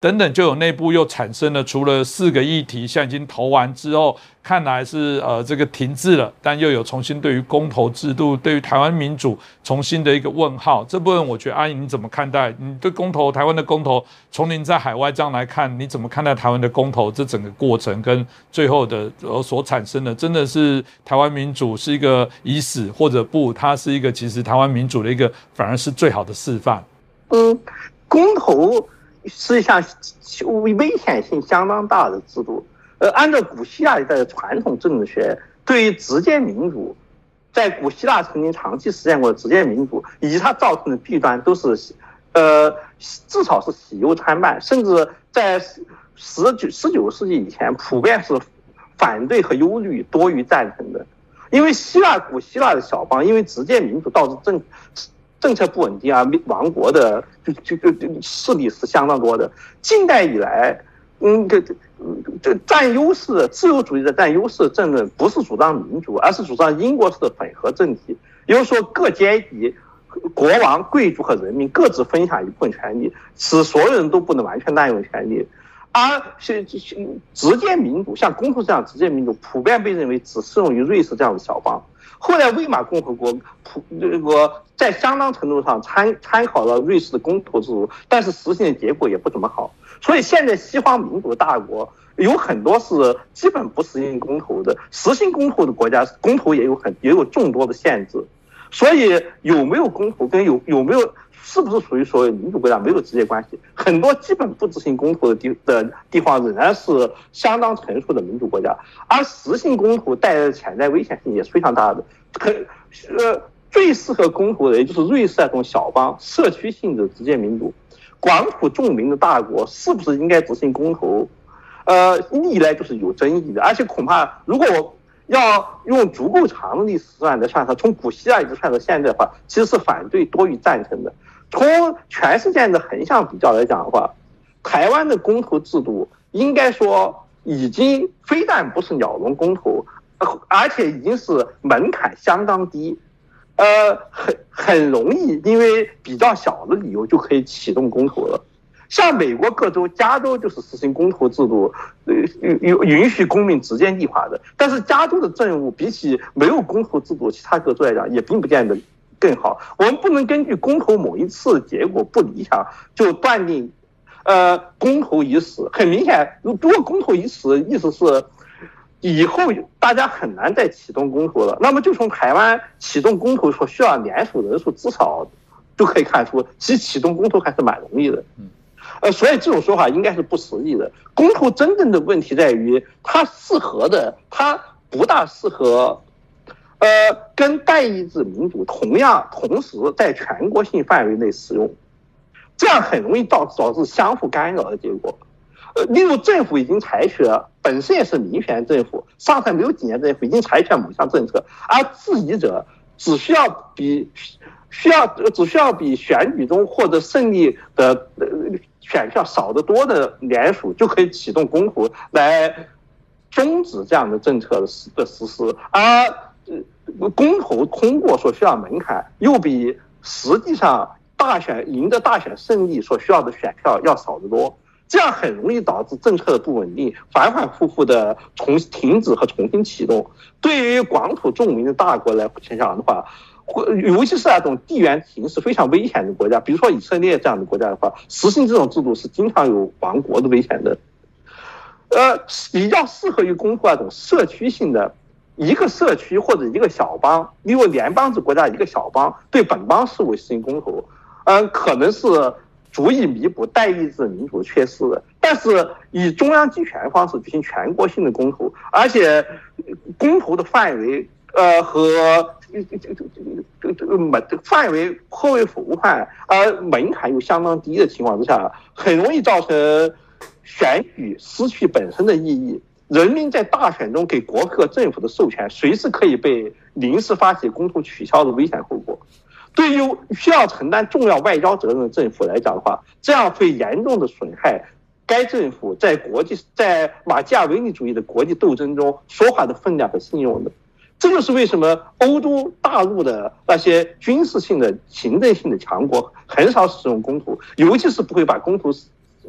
等等，就有内部又产生了，除了四个议题，现在已经投完之后，看来是呃这个停滞了，但又有重新对于公投制度，对于台湾民主重新的一个问号。这部分我觉得阿姨你怎么看待？你对公投台湾的公投，从您在海外这样来看，你怎么看待台湾的公投这整个过程跟最后的呃所产生的，真的是台湾民主是一个已死，或者不，它是一个其实台湾民主的一个反而是最好的示范。嗯，公投。是一项危危险性相当大的制度。呃，按照古希腊一代的传统政治学，对于直接民主，在古希腊曾经长期实践过的直接民主，以及它造成的弊端，都是，呃，至少是喜忧参半，甚至在十九十九世纪以前，普遍是反对和忧虑多于赞成的。因为希腊古希腊的小邦，因为直接民主导致政。政策不稳定啊，亡国的就就就就势力是相当多的。近代以来，嗯，这这这占优势，自由主义的占优势政论不是主张民主，而是主张英国式的混合政体，也就是说各阶级、国王、贵族和人民各自分享一部分权利，使所有人都不能完全滥用权利。而是直接民主，像公投这样直接民主，普遍被认为只适用于瑞士这样的小邦。后来，魏玛共和国普这个在相当程度上参参考了瑞士的公投制度，但是实行的结果也不怎么好。所以现在西方民主大国有很多是基本不实行公投的，实行公投的国家公投也有很也有众多的限制。所以有没有公投跟有有没有是不是属于所谓民主国家没有直接关系。很多基本不执行公投的地的地方仍然是相当成熟的民主国家，而实行公投带来的潜在危险性也是非常大的。可呃，最适合公投的也就是瑞士这种小邦社区性的直接民主。广普众民的大国是不是应该执行公投？呃，历来就是有争议的，而且恐怕如果我。要用足够长的历史算来算它，从古希腊一直算到现在的话，其实是反对多于赞成的。从全世界的横向比较来讲的话，台湾的公投制度应该说已经非但不是鸟笼公投，而且已经是门槛相当低，呃，很很容易因为比较小的理由就可以启动公投了。像美国各州，加州就是实行公投制度，呃，允允许公民直接立法的。但是加州的政务比起没有公投制度其他各州来讲，也并不见得更好。我们不能根据公投某一次结果不理想就断定，呃，公投已死。很明显，如果公投已死，意思是以后大家很难再启动公投了。那么就从台湾启动公投所需要联署人数，至少就可以看出，其实启动公投还是蛮容易的。嗯。呃，所以这种说法应该是不实际的。公投真正的问题在于，它适合的，它不大适合，呃，跟代议制民主同样同时在全国性范围内使用，这样很容易导导致相互干扰的结果。呃，例如政府已经采取了，本身也是民选政府，上台没有几年政府已经采取了某项政策，而质疑者只需要比需要只需要比选举中获得胜利的。选票少得多的联署就可以启动公投来终止这样的政策的实的实施，而公投通过所需要门槛又比实际上大选赢得大选胜利所需要的选票要少得多，这样很容易导致政策的不稳定，反反复复的重停止和重新启动。对于广土重民的大国来讲的话。或尤其是那种地缘形势非常危险的国家，比如说以色列这样的国家的话，实行这种制度是经常有亡国的危险的。呃，比较适合于公布那种社区性的，一个社区或者一个小邦，例如联邦制国家一个小邦对本邦事务实行公投，嗯，可能是足以弥补代议制民主缺失的。但是以中央集权方式进行全国性的公投，而且公投的范围，呃和。这个这这这这这个门范围颇为广泛，而门槛又相当低的情况之下，很容易造成选举失去本身的意义。人民在大选中给国和政府的授权，随时可以被临时发起公投取消的危险后果。对于需要承担重要外交责任的政府来讲的话，这样会严重的损害该政府在国际在马基雅维利主义的国际斗争中说话的分量和信用的。这就是为什么欧洲大陆的那些军事性的、行政性的强国很少使用公投，尤其是不会把公投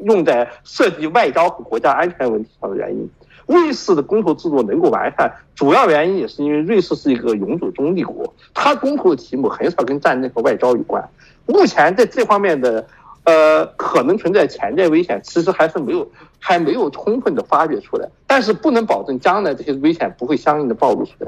用在涉及外交和国家安全问题上的原因。瑞士的公投制度能够完善，主要原因也是因为瑞士是一个永久中立国，它公投的题目很少跟战争和外交有关。目前在这方面的，呃，可能存在潜在危险，其实还是没有还没有充分的发掘出来。但是不能保证将来这些危险不会相应的暴露出来。